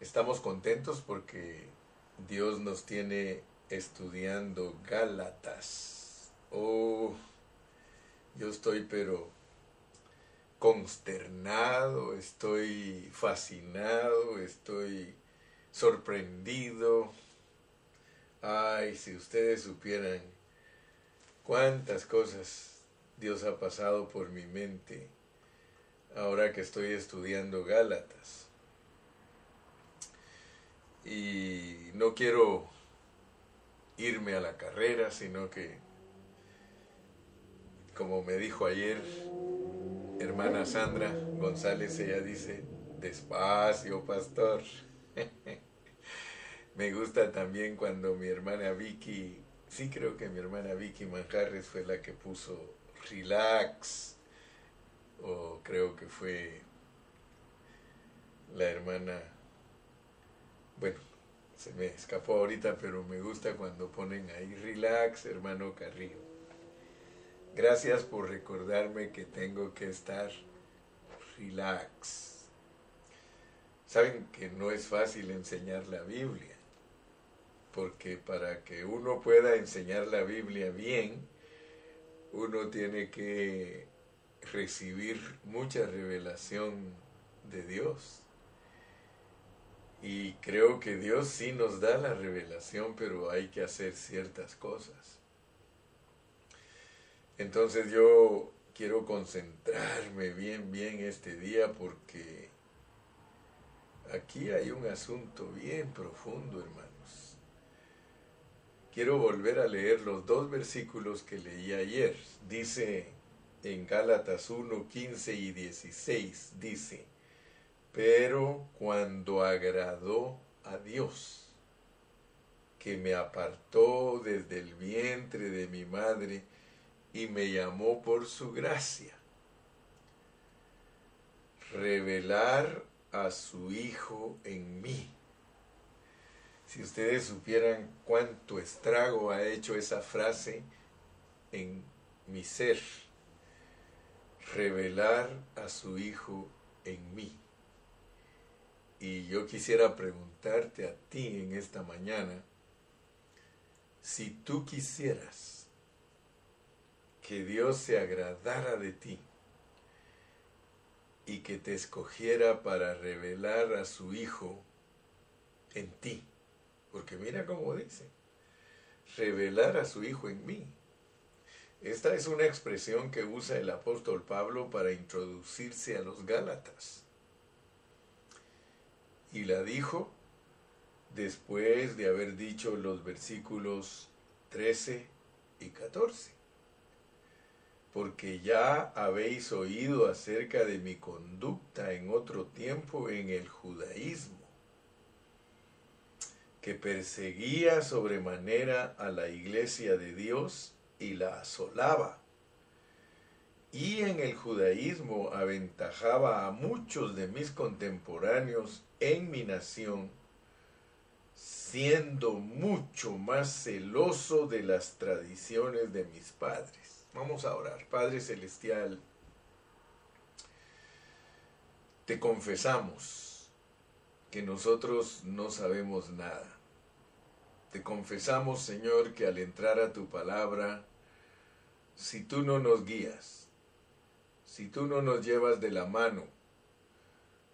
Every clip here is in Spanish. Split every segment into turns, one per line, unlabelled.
Estamos contentos porque Dios nos tiene estudiando Gálatas. Oh, yo estoy pero consternado, estoy fascinado, estoy sorprendido. Ay, si ustedes supieran cuántas cosas Dios ha pasado por mi mente ahora que estoy estudiando Gálatas. Y no quiero irme a la carrera, sino que, como me dijo ayer hermana Sandra González, ella dice, despacio, pastor. me gusta también cuando mi hermana Vicky, sí creo que mi hermana Vicky Manjarres fue la que puso relax, o creo que fue la hermana, bueno, se me escapó ahorita, pero me gusta cuando ponen ahí relax, hermano Carrillo. Gracias por recordarme que tengo que estar relax. Saben que no es fácil enseñar la Biblia, porque para que uno pueda enseñar la Biblia bien, uno tiene que recibir mucha revelación de Dios. Y creo que Dios sí nos da la revelación, pero hay que hacer ciertas cosas. Entonces yo quiero concentrarme bien, bien este día porque aquí hay un asunto bien profundo, hermanos. Quiero volver a leer los dos versículos que leí ayer. Dice en Gálatas 1, 15 y 16, dice, pero cuando agradó a Dios, que me apartó desde el vientre de mi madre y me llamó por su gracia, revelar a su Hijo en mí. Si ustedes supieran cuánto estrago ha hecho esa frase en mi ser, revelar a su Hijo en mí. Y yo quisiera preguntarte a ti en esta mañana, si tú quisieras que Dios se agradara de ti y que te escogiera para revelar a su Hijo en ti, porque mira cómo dice, revelar a su Hijo en mí. Esta es una expresión que usa el apóstol Pablo para introducirse a los Gálatas y la dijo después de haber dicho los versículos 13 y 14. Porque ya habéis oído acerca de mi conducta en otro tiempo en el judaísmo, que perseguía sobremanera a la iglesia de Dios y la asolaba. Y en el judaísmo aventajaba a muchos de mis contemporáneos en mi nación, siendo mucho más celoso de las tradiciones de mis padres. Vamos a orar. Padre Celestial, te confesamos que nosotros no sabemos nada. Te confesamos, Señor, que al entrar a tu palabra, si tú no nos guías, si tú no nos llevas de la mano,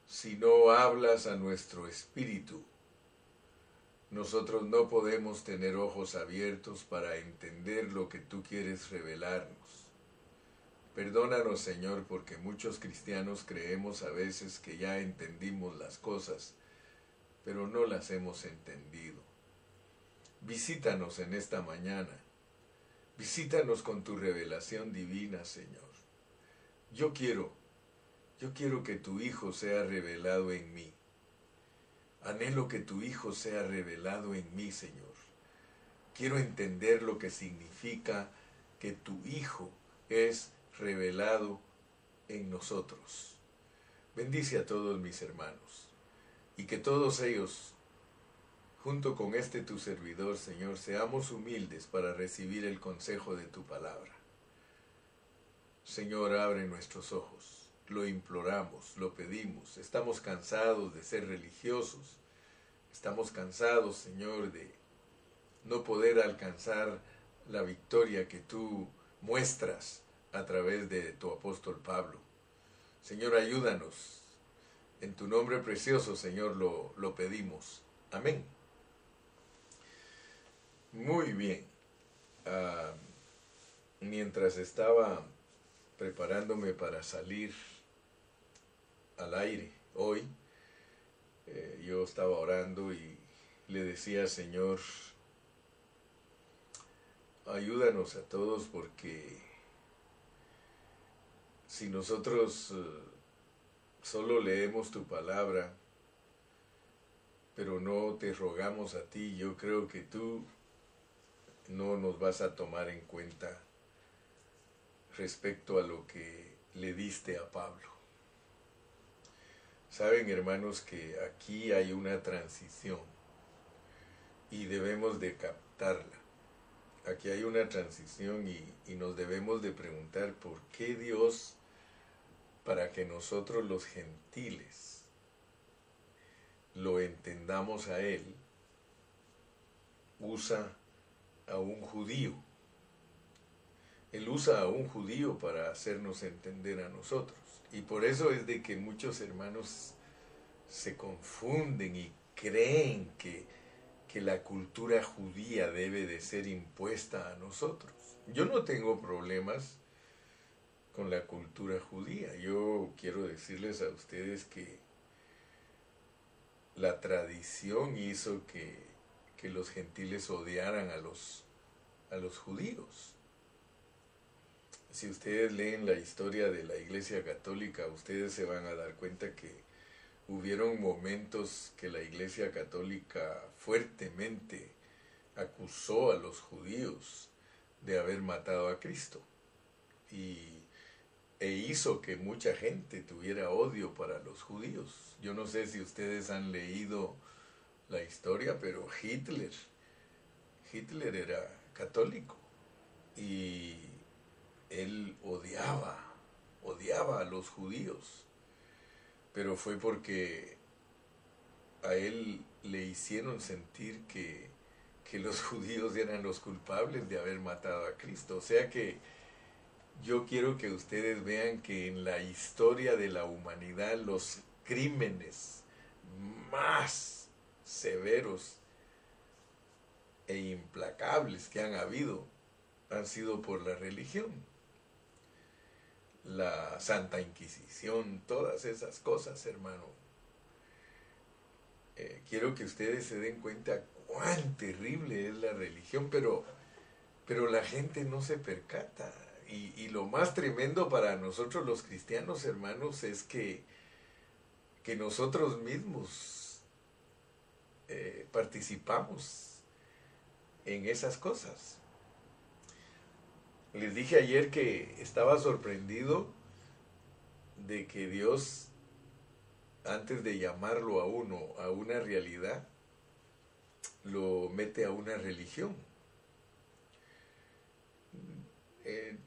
si no hablas a nuestro espíritu. Nosotros no podemos tener ojos abiertos para entender lo que tú quieres revelarnos. Perdónanos, Señor, porque muchos cristianos creemos a veces que ya entendimos las cosas, pero no las hemos entendido. Visítanos en esta mañana. Visítanos con tu revelación divina, Señor. Yo quiero yo quiero que tu Hijo sea revelado en mí. Anhelo que tu Hijo sea revelado en mí, Señor. Quiero entender lo que significa que tu Hijo es revelado en nosotros. Bendice a todos mis hermanos y que todos ellos, junto con este tu servidor, Señor, seamos humildes para recibir el consejo de tu palabra. Señor, abre nuestros ojos lo imploramos, lo pedimos, estamos cansados de ser religiosos, Estamos cansados, Señor, de no poder alcanzar la victoria que tú muestras a través de tu apóstol Pablo. Señor, ayúdanos. En tu nombre precioso, Señor, lo, lo pedimos. Amén. Muy bien. Ah, mientras estaba preparándome para salir al aire hoy, eh, yo estaba orando y le decía, Señor, ayúdanos a todos porque si nosotros eh, solo leemos tu palabra, pero no te rogamos a ti, yo creo que tú no nos vas a tomar en cuenta respecto a lo que le diste a Pablo. Saben hermanos que aquí hay una transición y debemos de captarla. Aquí hay una transición y, y nos debemos de preguntar por qué Dios, para que nosotros los gentiles lo entendamos a Él, usa a un judío. Él usa a un judío para hacernos entender a nosotros. Y por eso es de que muchos hermanos se confunden y creen que, que la cultura judía debe de ser impuesta a nosotros. Yo no tengo problemas con la cultura judía. Yo quiero decirles a ustedes que la tradición hizo que, que los gentiles odiaran a los, a los judíos. Si ustedes leen la historia de la Iglesia Católica, ustedes se van a dar cuenta que hubieron momentos que la Iglesia Católica fuertemente acusó a los judíos de haber matado a Cristo y, e hizo que mucha gente tuviera odio para los judíos. Yo no sé si ustedes han leído la historia, pero Hitler, Hitler era católico y él odiaba, odiaba a los judíos, pero fue porque a él le hicieron sentir que, que los judíos eran los culpables de haber matado a Cristo. O sea que yo quiero que ustedes vean que en la historia de la humanidad los crímenes más severos e implacables que han habido han sido por la religión. La Santa Inquisición, todas esas cosas, hermano. Eh, quiero que ustedes se den cuenta cuán terrible es la religión, pero, pero la gente no se percata. Y, lo más tremendo para nosotros los cristianos, hermanos, es que, que nosotros mismos eh, participamos en esas cosas. Les dije ayer que estaba sorprendido de que Dios, antes de llamarlo a uno a una realidad, lo mete a una religión. Eh,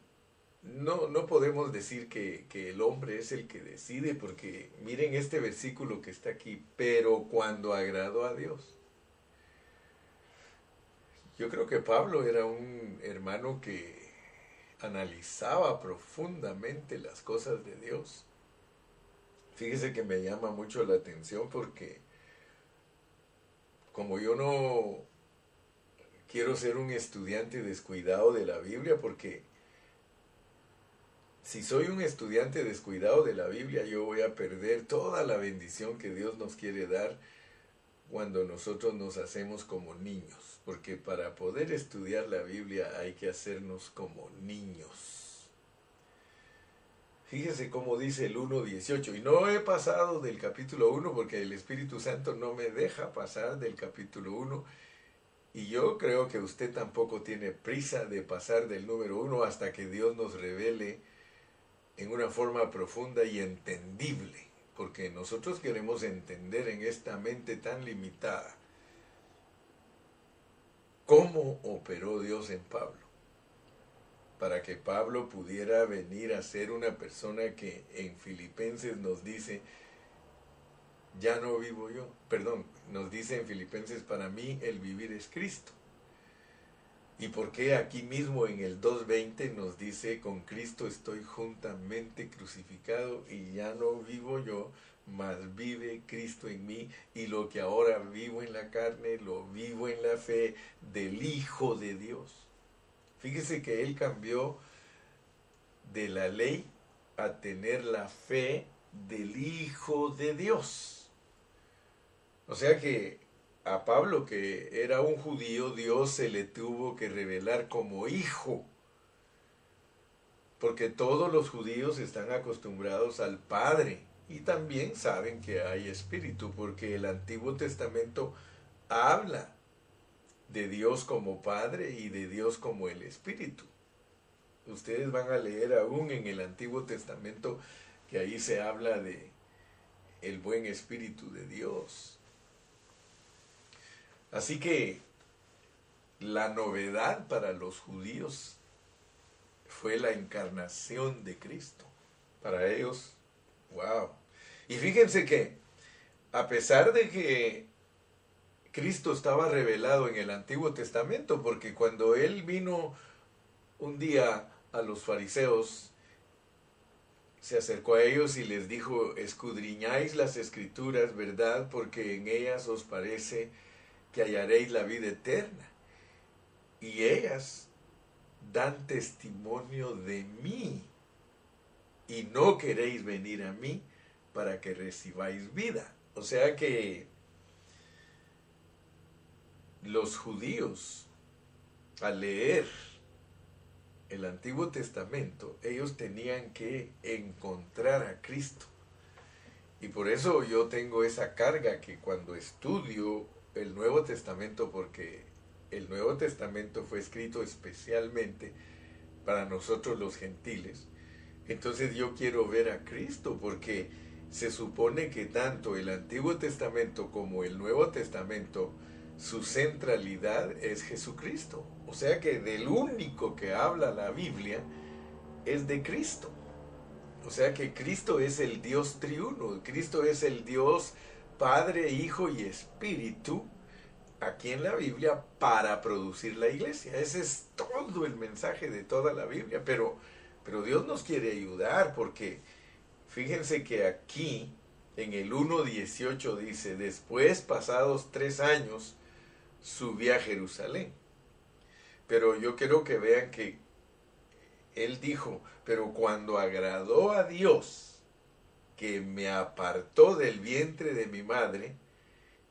no, no podemos decir que, que, el hombre es el que decide, porque miren este versículo que está aquí, pero cuando agradó a Dios. Yo creo que Pablo era un hermano que analizaba profundamente las cosas de Dios. Fíjese que me llama mucho la atención porque como yo no quiero ser un estudiante descuidado de la Biblia, porque si soy un estudiante descuidado de la Biblia, yo voy a perder toda la bendición que Dios nos quiere dar cuando nosotros nos hacemos como niños porque para poder estudiar la Biblia hay que hacernos como niños. Fíjese cómo dice el 1.18, y no he pasado del capítulo 1 porque el Espíritu Santo no me deja pasar del capítulo 1, y yo creo que usted tampoco tiene prisa de pasar del número 1 hasta que Dios nos revele en una forma profunda y entendible, porque nosotros queremos entender en esta mente tan limitada cómo operó Dios en Pablo, para que Pablo pudiera venir a ser una persona que en Filipenses nos dice, ya no vivo yo. Perdón, nos dice en Filipenses, para mí el vivir es Cristo. ¿Y por qué aquí mismo en el 2.20 nos dice, con Cristo estoy juntamente crucificado y ya no vivo yo, mas vive Cristo en mí y lo que ahora vivo en la carne, lo vivo en la fe del Hijo de Dios. Fíjese que Él cambió de la ley a tener la fe del Hijo de Dios. O sea que a Pablo, que era un judío, Dios se le tuvo que revelar como hijo. Porque todos los judíos están acostumbrados al Padre y también saben que hay espíritu, porque el Antiguo Testamento habla de Dios como Padre y de Dios como el Espíritu. Ustedes van a leer aún en el Antiguo Testamento que ahí se habla de el buen Espíritu de Dios. Así que la novedad para los judíos fue la encarnación de Cristo. Para ellos, wow. Y fíjense que a pesar de que Cristo estaba revelado en el Antiguo Testamento, porque cuando Él vino un día a los fariseos, se acercó a ellos y les dijo, escudriñáis las escrituras, ¿verdad? Porque en ellas os parece que hallaréis la vida eterna. Y ellas dan testimonio de mí. Y no queréis venir a mí para que recibáis vida. O sea que los judíos, al leer el Antiguo Testamento, ellos tenían que encontrar a Cristo. Y por eso yo tengo esa carga que cuando estudio el Nuevo Testamento porque el Nuevo Testamento fue escrito especialmente para nosotros los gentiles. Entonces yo quiero ver a Cristo porque se supone que tanto el Antiguo Testamento como el Nuevo Testamento, su centralidad es Jesucristo. O sea que del único que habla la Biblia es de Cristo. O sea que Cristo es el Dios triuno, Cristo es el Dios Padre, Hijo y Espíritu aquí en la Biblia para producir la iglesia. Ese es todo el mensaje de toda la Biblia. Pero, pero Dios nos quiere ayudar porque fíjense que aquí en el 1.18 dice, después pasados tres años, subí a Jerusalén. Pero yo quiero que vean que él dijo, pero cuando agradó a Dios, que me apartó del vientre de mi madre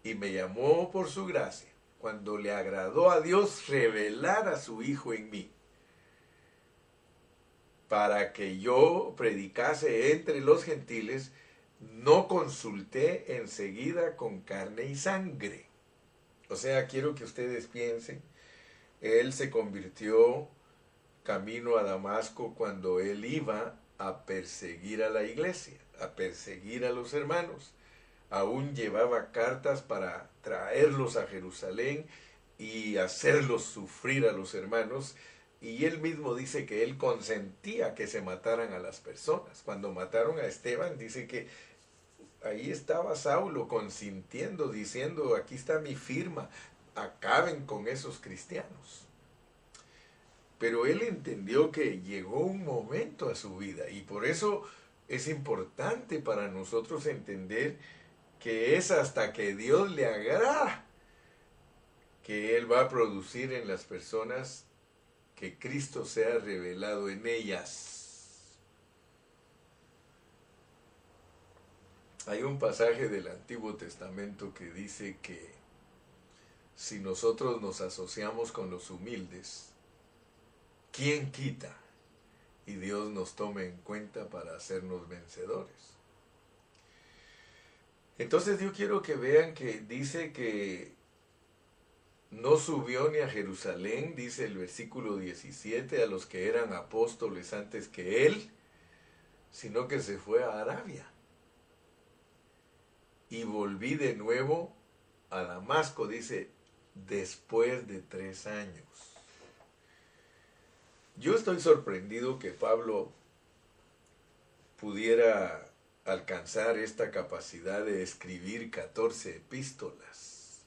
y me llamó por su gracia, cuando le agradó a Dios revelar a su Hijo en mí, para que yo predicase entre los gentiles, no consulté enseguida con carne y sangre. O sea, quiero que ustedes piensen, él se convirtió camino a Damasco cuando él iba a perseguir a la iglesia a perseguir a los hermanos. Aún llevaba cartas para traerlos a Jerusalén y hacerlos sufrir a los hermanos. Y él mismo dice que él consentía que se mataran a las personas. Cuando mataron a Esteban, dice que ahí estaba Saulo consintiendo, diciendo, aquí está mi firma, acaben con esos cristianos. Pero él entendió que llegó un momento a su vida y por eso es importante para nosotros entender que es hasta que Dios le agrada que Él va a producir en las personas que Cristo sea revelado en ellas. Hay un pasaje del Antiguo Testamento que dice que si nosotros nos asociamos con los humildes, ¿quién quita y Dios nos tome en cuenta para hacernos vencedores. Entonces yo quiero que vean que dice que no subió ni a Jerusalén, dice el versículo 17, a los que eran apóstoles antes que él, sino que se fue a Arabia. Y volví de nuevo a Damasco, dice, después de tres años. Yo estoy sorprendido que Pablo pudiera alcanzar esta capacidad de escribir 14 epístolas.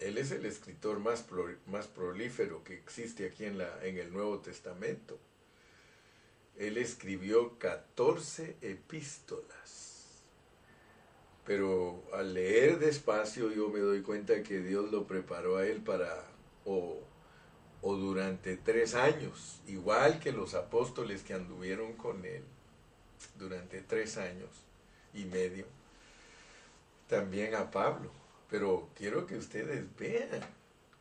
Él es el escritor más, más prolífero que existe aquí en, la, en el Nuevo Testamento. Él escribió 14 epístolas. Pero al leer despacio yo me doy cuenta que Dios lo preparó a él para, o durante tres años, igual que los apóstoles que anduvieron con él durante tres años y medio, también a Pablo. Pero quiero que ustedes vean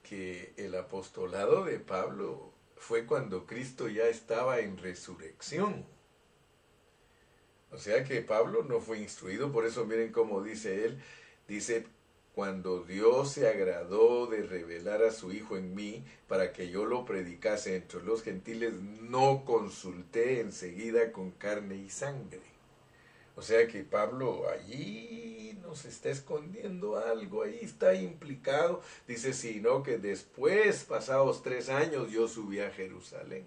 que el apostolado de Pablo fue cuando Cristo ya estaba en resurrección. O sea que Pablo no fue instruido, por eso miren cómo dice él, dice, cuando Dios se agradó de revelar a su Hijo en mí para que yo lo predicase entre los gentiles, no consulté enseguida con carne y sangre. O sea que Pablo allí nos está escondiendo algo, ahí está implicado. Dice, sino que después, pasados tres años, yo subí a Jerusalén.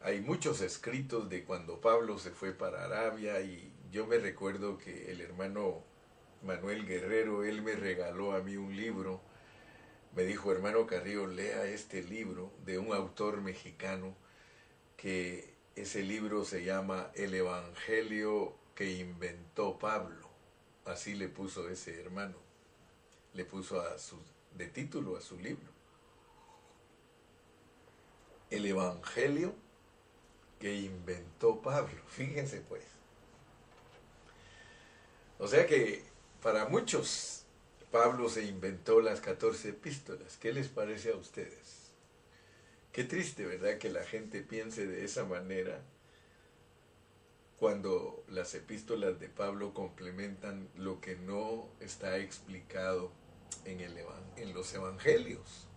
Hay muchos escritos de cuando Pablo se fue para Arabia y yo me recuerdo que el hermano Manuel Guerrero, él me regaló a mí un libro. Me dijo, hermano Carrillo, lea este libro de un autor mexicano que ese libro se llama El Evangelio que inventó Pablo. Así le puso ese hermano. Le puso a su, de título a su libro. El Evangelio que inventó Pablo. Fíjense pues. O sea que para muchos, Pablo se inventó las 14 epístolas. ¿Qué les parece a ustedes? Qué triste, ¿verdad? Que la gente piense de esa manera cuando las epístolas de Pablo complementan lo que no está explicado en, el, en los evangelios.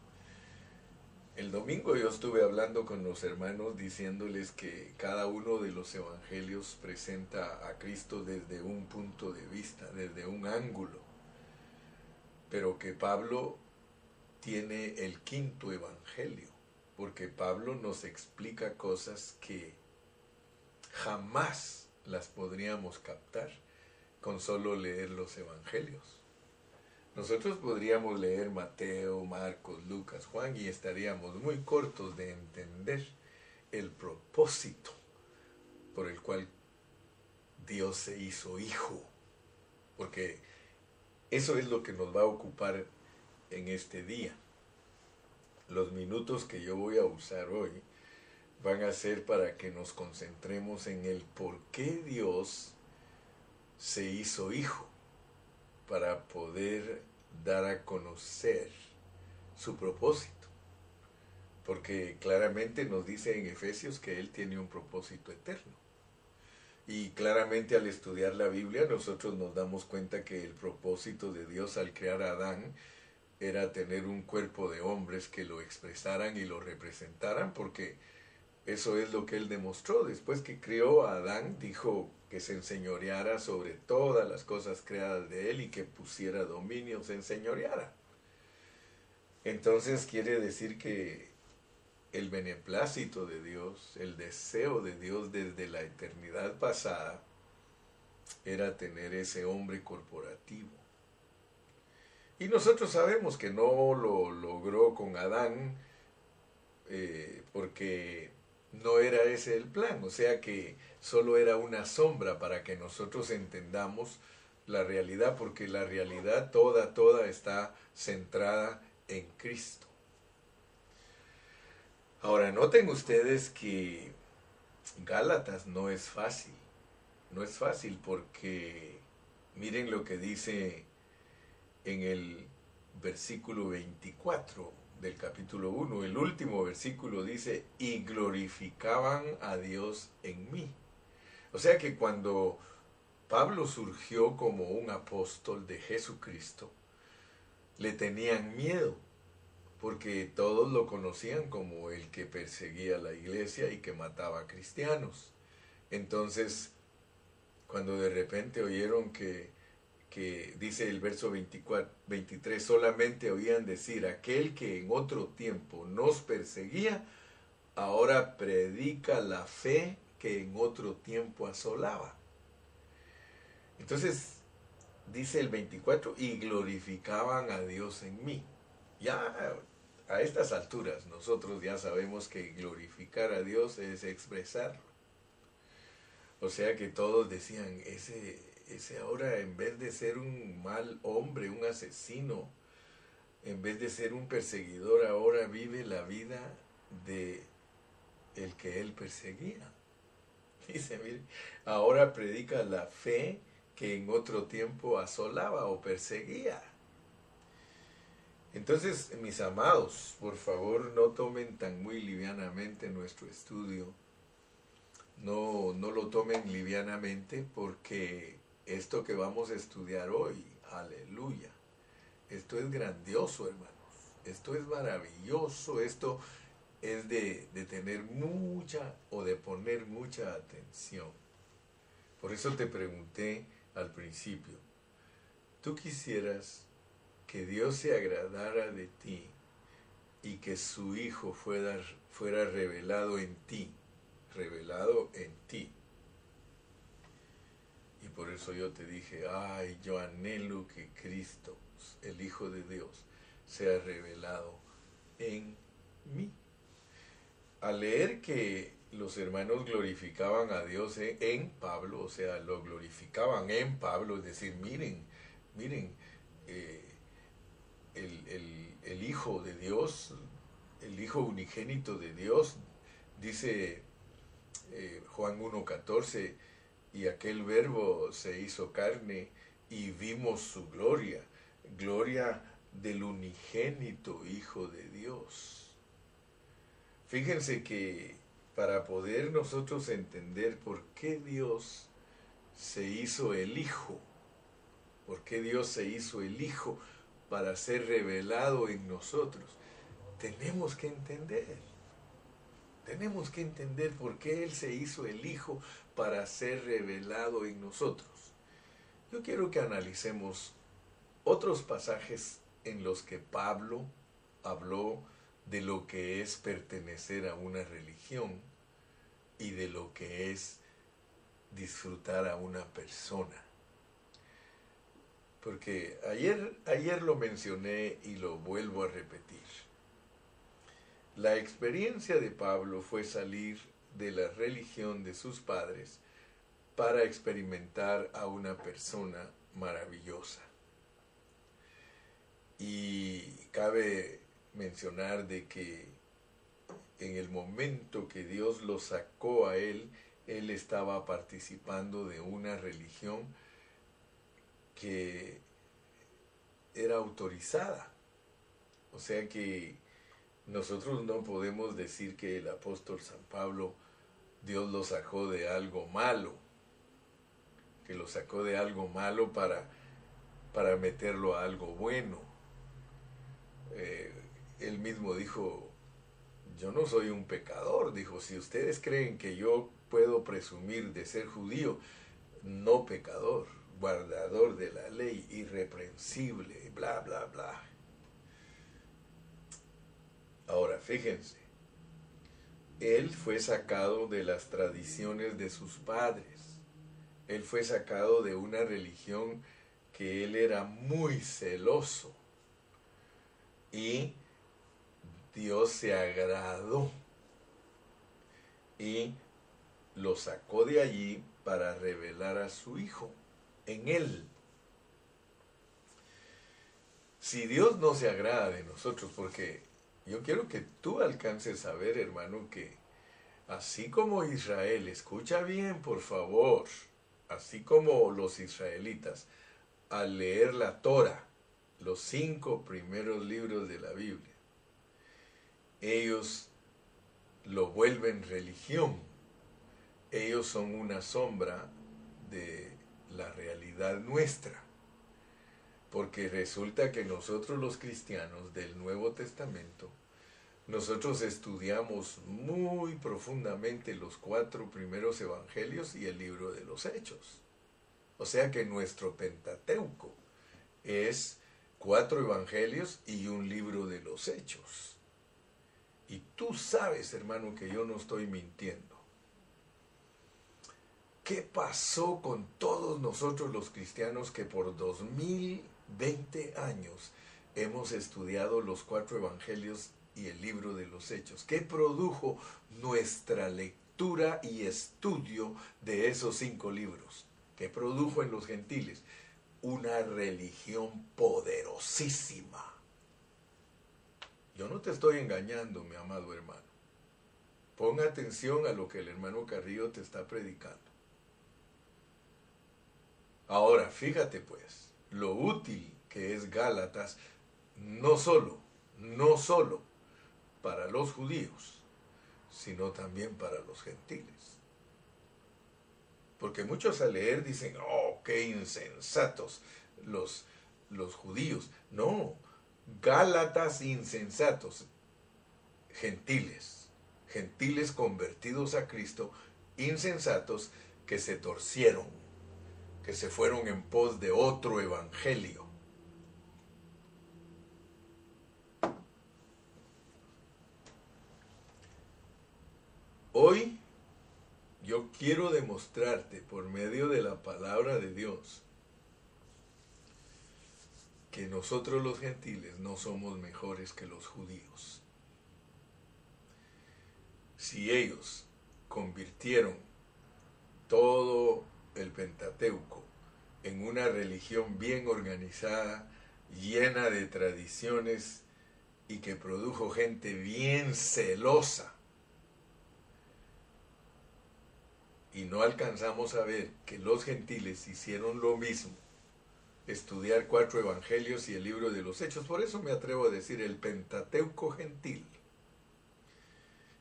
El domingo yo estuve hablando con los hermanos diciéndoles que cada uno de los evangelios presenta a Cristo desde un punto de vista, desde un ángulo, pero que Pablo tiene el quinto evangelio, porque Pablo nos explica cosas que jamás las podríamos captar con solo leer los evangelios. Nosotros podríamos leer Mateo, Marcos, Lucas, Juan y estaríamos muy cortos de entender el propósito por el cual Dios se hizo hijo. Porque eso es lo que nos va a ocupar en este día. Los minutos que yo voy a usar hoy van a ser para que nos concentremos en el por qué Dios se hizo hijo para poder dar a conocer su propósito. Porque claramente nos dice en Efesios que Él tiene un propósito eterno. Y claramente al estudiar la Biblia nosotros nos damos cuenta que el propósito de Dios al crear a Adán era tener un cuerpo de hombres que lo expresaran y lo representaran, porque eso es lo que él demostró. Después que creó a Adán, dijo que se enseñoreara sobre todas las cosas creadas de él y que pusiera dominio, se enseñoreara. Entonces quiere decir que el beneplácito de Dios, el deseo de Dios desde la eternidad pasada, era tener ese hombre corporativo. Y nosotros sabemos que no lo logró con Adán, eh, porque no era ese el plan, o sea que solo era una sombra para que nosotros entendamos la realidad, porque la realidad toda, toda está centrada en Cristo. Ahora, noten ustedes que Gálatas no es fácil, no es fácil porque miren lo que dice en el versículo 24 del capítulo 1, el último versículo dice, y glorificaban a Dios en mí. O sea que cuando Pablo surgió como un apóstol de Jesucristo, le tenían miedo, porque todos lo conocían como el que perseguía la iglesia y que mataba a cristianos. Entonces, cuando de repente oyeron que que dice el verso 24, 23, solamente oían decir, aquel que en otro tiempo nos perseguía, ahora predica la fe que en otro tiempo asolaba. Entonces, dice el 24, y glorificaban a Dios en mí. Ya a estas alturas nosotros ya sabemos que glorificar a Dios es expresarlo. O sea que todos decían, ese, ese ahora en vez de ser un mal hombre, un asesino, en vez de ser un perseguidor, ahora vive la vida de el que él perseguía. Dice, mire, ahora predica la fe que en otro tiempo asolaba o perseguía. Entonces, mis amados, por favor no tomen tan muy livianamente nuestro estudio. No, no lo tomen livianamente porque esto que vamos a estudiar hoy, aleluya, esto es grandioso, hermanos. Esto es maravilloso, esto es de, de tener mucha o de poner mucha atención. Por eso te pregunté al principio, ¿tú quisieras que Dios se agradara de ti y que su Hijo fuera, fuera revelado en ti, revelado en ti. Y por eso yo te dije, ay, yo anhelo que Cristo, el Hijo de Dios, sea revelado en mí. Al leer que los hermanos glorificaban a Dios en Pablo, o sea, lo glorificaban en Pablo, es decir, miren, miren, eh, el, Hijo de Dios, el Hijo unigénito de Dios, dice eh, Juan 1.14, y aquel verbo se hizo carne y vimos su gloria, gloria del unigénito Hijo de Dios. Fíjense que para poder nosotros entender por qué Dios se hizo el Hijo, por qué Dios se hizo el Hijo, para ser revelado en nosotros. Tenemos que entender. Tenemos que entender por qué Él se hizo el Hijo para ser revelado en nosotros. Yo quiero que analicemos otros pasajes en los que Pablo habló de lo que es pertenecer a una religión y de lo que es disfrutar a una persona. Porque ayer, ayer lo mencioné y lo vuelvo a repetir. La experiencia de Pablo fue salir de la religión de sus padres para experimentar a una persona maravillosa. Y cabe mencionar de que en el momento que Dios lo sacó a él, él estaba participando de una religión que era autorizada. O sea que nosotros no podemos decir que el apóstol San Pablo Dios lo sacó de algo malo, que lo sacó de algo malo para, para meterlo a algo bueno. Eh, él mismo dijo, yo no soy un pecador, dijo, si ustedes creen que yo puedo presumir de ser judío, no pecador guardador de la ley, irreprensible, bla, bla, bla. Ahora, fíjense, él fue sacado de las tradiciones de sus padres. Él fue sacado de una religión que él era muy celoso. Y Dios se agradó y lo sacó de allí para revelar a su hijo en Él. Si Dios no se agrada de nosotros, porque yo quiero que tú alcances a ver, hermano, que así como Israel, escucha bien, por favor, así como los israelitas, al leer la Torah, los cinco primeros libros de la Biblia, ellos lo vuelven religión. Ellos son una sombra de la realidad nuestra. Porque resulta que nosotros los cristianos del Nuevo Testamento, nosotros estudiamos muy profundamente los cuatro primeros evangelios y el libro de los hechos. O sea que nuestro Pentateuco es cuatro evangelios y un libro de los hechos. Y tú sabes, hermano, que yo no estoy mintiendo. ¿qué pasó con todos nosotros los cristianos que por 2020 años hemos estudiado los cuatro evangelios y el libro de los hechos? ¿Qué produjo nuestra lectura y estudio de esos cinco libros? ¿Qué produjo en los gentiles? Una religión poderosísima. Yo no te estoy engañando, mi amado hermano. Ponga atención a lo que el hermano Carrillo te está predicando. Ahora, fíjate pues, lo útil que es Gálatas, no solo, no solo para los judíos, sino también para los gentiles. Porque muchos al leer dicen, oh, qué insensatos los, los judíos. No, Gálatas insensatos, gentiles, gentiles convertidos a Cristo, insensatos que se torcieron, que se fueron en pos de otro evangelio. Hoy yo quiero demostrarte por medio de la palabra de Dios que nosotros los gentiles no somos mejores que los judíos. Si ellos convirtieron todo el Pentateuco en una religión bien organizada, llena de tradiciones y que produjo gente bien celosa, y no alcanzamos a ver que los gentiles hicieron lo mismo, estudiar cuatro evangelios y el libro de los hechos. Por eso me atrevo a decir el Pentateuco gentil.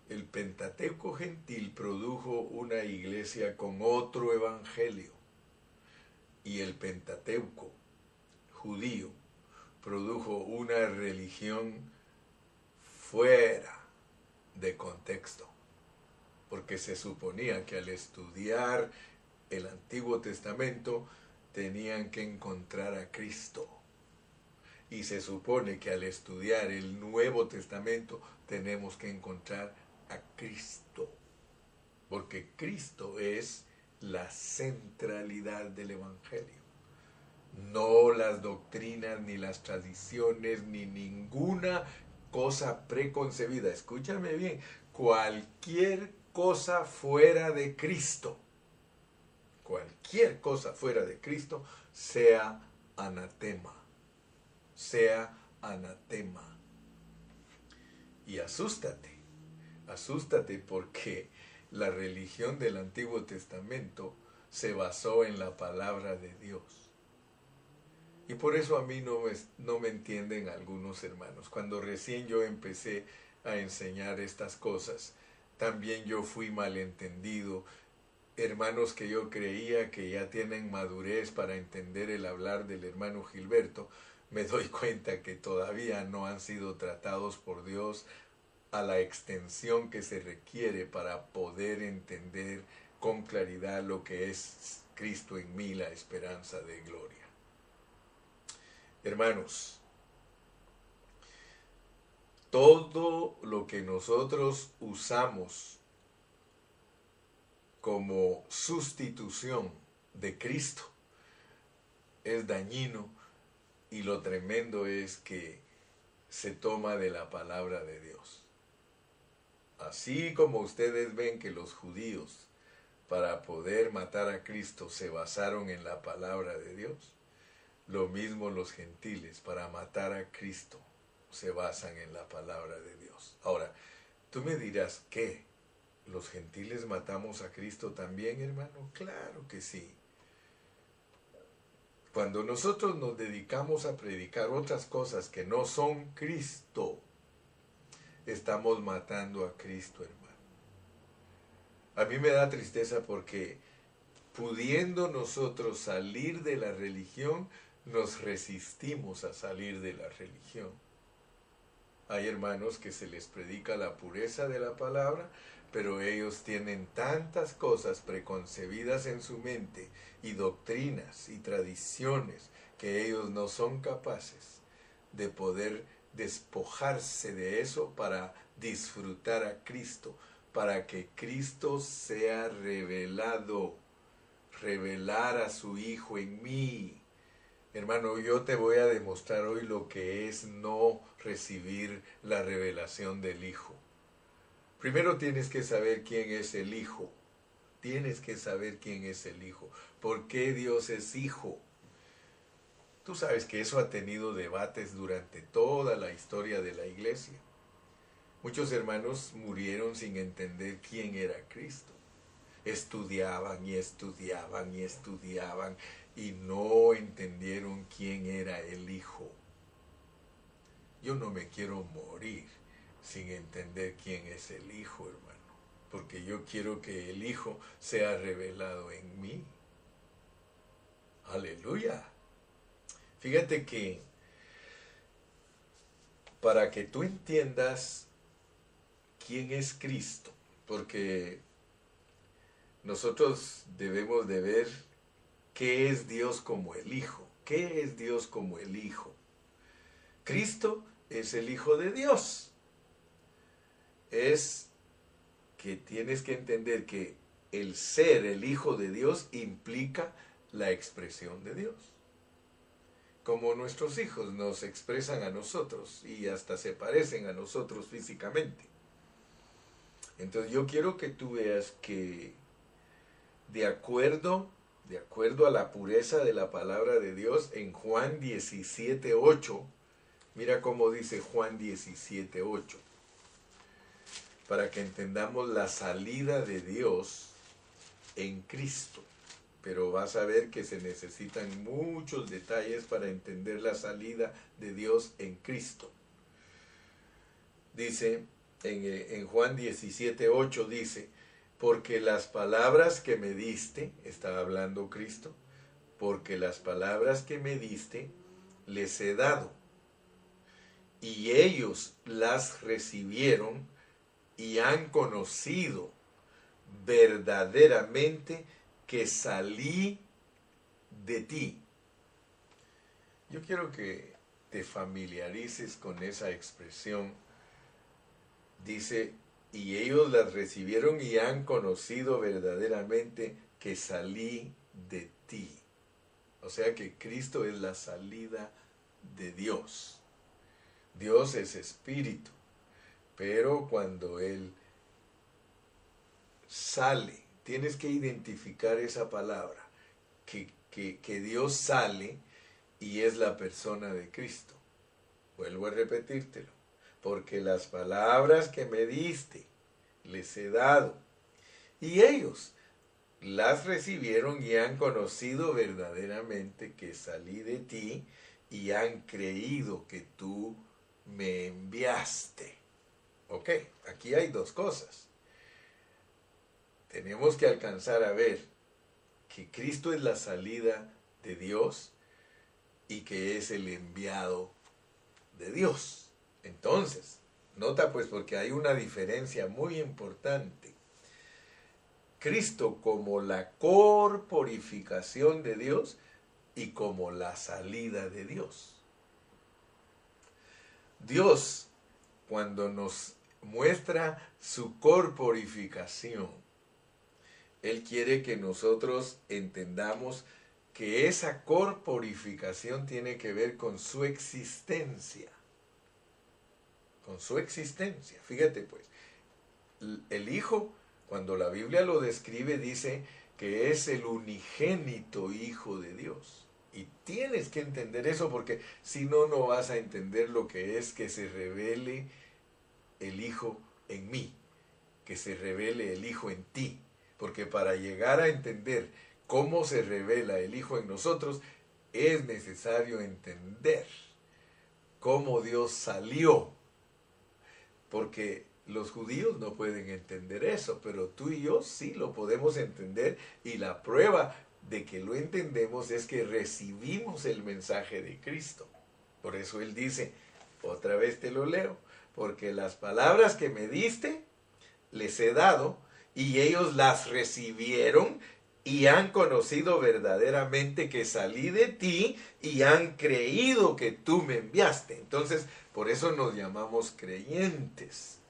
El Pentateuco gentil produjo una iglesia con otro evangelio. Y el Pentateuco judío produjo una religión fuera de contexto. Porque se suponía que al estudiar el Antiguo Testamento, tenían que encontrar a Cristo. Y se supone que al estudiar el Nuevo Testamento tenemos que encontrar a Cristo. Porque Cristo es la centralidad del Evangelio. No las doctrinas, ni las tradiciones, ni ninguna cosa preconcebida. Escúchame bien, cualquier cosa fuera de Cristo cualquier cosa fuera de Cristo sea anatema, sea anatema. Y asústate, asústate porque la religión del Antiguo Testamento se basó en la palabra de Dios. Y por eso a mí no me, no me entienden algunos hermanos. Cuando recién yo empecé a enseñar estas cosas, también yo fui malentendido hermanos que yo creía que ya tienen madurez para entender el hablar del hermano Gilberto, me doy cuenta que todavía no han sido tratados por Dios a la extensión que se requiere para poder entender con claridad lo que es Cristo en mí, la esperanza de gloria. Hermanos, todo lo que nosotros usamos como sustitución de Cristo es dañino y lo tremendo es que se toma de la palabra de Dios. Así como ustedes ven que los judíos para poder matar a Cristo se basaron en la palabra de Dios, lo mismo los gentiles para matar a Cristo se basan en la palabra de Dios. Ahora, tú me dirás, ¿qué? ¿Los gentiles matamos a Cristo también, hermano? Claro que sí. Cuando nosotros nos dedicamos a predicar otras cosas que no son Cristo, estamos matando a Cristo, hermano. A mí me da tristeza porque pudiendo nosotros salir de la religión, nos resistimos a salir de la religión. Hay hermanos que se les predica la pureza de la palabra, pero ellos tienen tantas cosas preconcebidas en su mente y doctrinas y tradiciones que ellos no son capaces de poder despojarse de eso para disfrutar a Cristo, para que Cristo sea revelado revelar a su Hijo en mí. Hermano, yo te voy a demostrar hoy lo que es no recibir la revelación del Hijo. Primero tienes que saber quién es el Hijo. Tienes que saber quién es el Hijo. ¿Por qué Dios es Hijo? Tú sabes que eso ha tenido debates durante toda la historia de la iglesia. Muchos hermanos murieron sin entender quién era Cristo. Estudiaban y estudiaban y estudiaban y no entendieron quién era el Hijo. Yo no me quiero morir sin entender quién es el Hijo, hermano, porque yo quiero que el Hijo sea revelado en mí. Aleluya. Fíjate que para que tú entiendas quién es Cristo, porque nosotros debemos de ver qué es Dios como el Hijo. ¿Qué es Dios como el Hijo? Cristo es el Hijo de Dios. Es que tienes que entender que el ser el Hijo de Dios implica la expresión de Dios. Como nuestros hijos nos expresan a nosotros y hasta se parecen a nosotros físicamente. Entonces yo quiero que tú veas que de acuerdo, de acuerdo a la pureza de la palabra de Dios, en Juan 17.8, mira cómo dice Juan 17.8, para que entendamos la salida de Dios en Cristo. Pero vas a ver que se necesitan muchos detalles para entender la salida de Dios en Cristo. Dice, en, eh, en Juan 17.8 dice, porque las palabras que me diste, está hablando Cristo, porque las palabras que me diste les he dado, y ellos las recibieron y han conocido verdaderamente que salí de ti. Yo quiero que te familiarices con esa expresión. Dice, y ellos las recibieron y han conocido verdaderamente que salí de ti. O sea que Cristo es la salida de Dios. Dios es espíritu, pero cuando Él sale, tienes que identificar esa palabra, que, que, que Dios sale y es la persona de Cristo. Vuelvo a repetírtelo porque las palabras que me diste les he dado. Y ellos las recibieron y han conocido verdaderamente que salí de ti y han creído que tú me enviaste. Ok, aquí hay dos cosas. Tenemos que alcanzar a ver que Cristo es la salida de Dios y que es el enviado de Dios. Entonces, nota pues porque hay una diferencia muy importante. Cristo como la corporificación de Dios y como la salida de Dios. Dios, cuando nos muestra su corporificación, Él quiere que nosotros entendamos que esa corporificación tiene que ver con su existencia con su existencia. Fíjate pues, el Hijo, cuando la Biblia lo describe, dice que es el unigénito Hijo de Dios. Y tienes que entender eso porque si no, no vas a entender lo que es que se revele el Hijo en mí, que se revele el Hijo en ti. Porque para llegar a entender cómo se revela el Hijo en nosotros, es necesario entender cómo Dios salió porque los judíos no pueden entender eso, pero tú y yo sí lo podemos entender y la prueba de que lo entendemos es que recibimos el mensaje de Cristo. Por eso Él dice, otra vez te lo leo, porque las palabras que me diste les he dado y ellos las recibieron y han conocido verdaderamente que salí de ti y han creído que tú me enviaste. Entonces, por eso nos llamamos creyentes.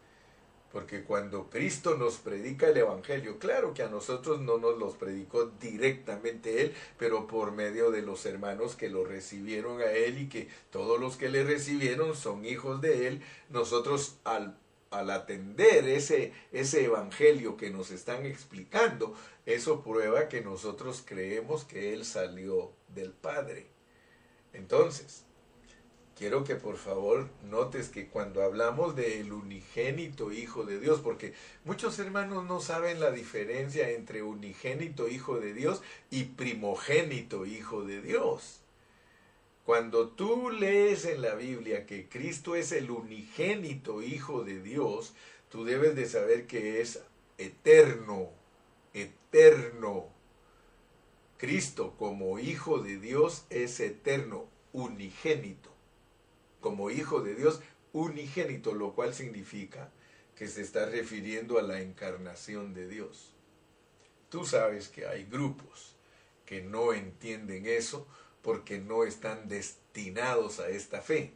Porque cuando Cristo nos predica el Evangelio, claro que a nosotros no nos los predicó directamente Él, pero por medio de los hermanos que lo recibieron a Él y que todos los que le recibieron son hijos de Él, nosotros al, al atender ese, ese Evangelio que nos están explicando, eso prueba que nosotros creemos que Él salió del Padre. Entonces, quiero que por favor notes que cuando hablamos del unigénito Hijo de Dios, porque muchos hermanos no saben la diferencia entre unigénito Hijo de Dios y primogénito Hijo de Dios. Cuando tú lees en la Biblia que Cristo es el unigénito Hijo de Dios, tú debes de saber que es eterno, eterno. Cristo como Hijo de Dios es eterno, unigénito como hijo de Dios unigénito, lo cual significa que se está refiriendo a la encarnación de Dios. Tú sabes que hay grupos que no entienden eso porque no están destinados a esta fe,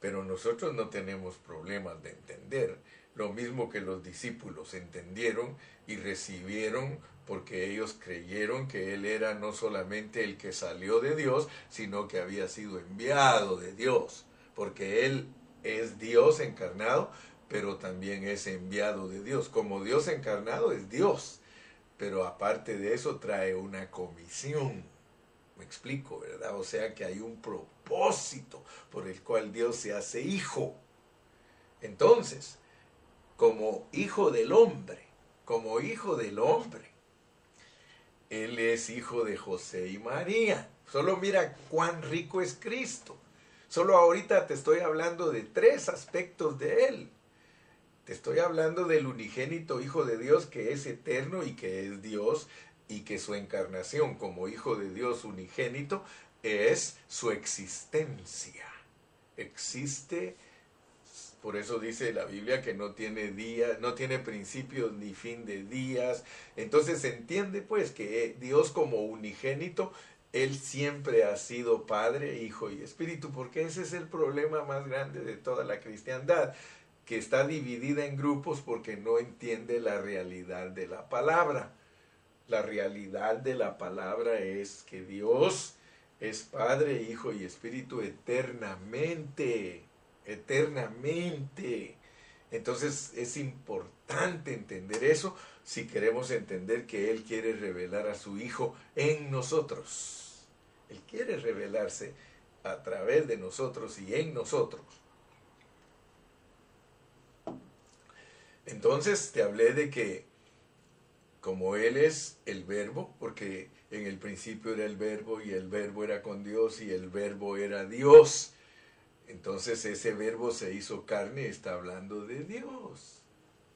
pero nosotros no tenemos problemas de entender, lo mismo que los discípulos entendieron y recibieron porque ellos creyeron que Él era no solamente el que salió de Dios, sino que había sido enviado de Dios porque Él es Dios encarnado, pero también es enviado de Dios. Como Dios encarnado es Dios, pero aparte de eso trae una comisión. Me explico, ¿verdad? O sea que hay un propósito por el cual Dios se hace hijo. Entonces, como hijo del hombre, como hijo del hombre, Él es hijo de José y María. Solo mira cuán rico es Cristo. Solo ahorita te estoy hablando de tres aspectos de Él. Te estoy hablando del unigénito Hijo de Dios que es eterno y que es Dios y que su encarnación como Hijo de Dios unigénito es su existencia. Existe, por eso dice la Biblia que no tiene día, no tiene principios ni fin de días. Entonces se entiende pues que Dios como unigénito él siempre ha sido Padre, Hijo y Espíritu, porque ese es el problema más grande de toda la cristiandad, que está dividida en grupos porque no entiende la realidad de la palabra. La realidad de la palabra es que Dios es Padre, Hijo y Espíritu eternamente, eternamente. Entonces es importante entender eso si queremos entender que Él quiere revelar a su Hijo en nosotros. Él quiere revelarse a través de nosotros y en nosotros. Entonces te hablé de que como Él es el verbo, porque en el principio era el verbo y el verbo era con Dios y el verbo era Dios. Entonces ese verbo se hizo carne, está hablando de Dios.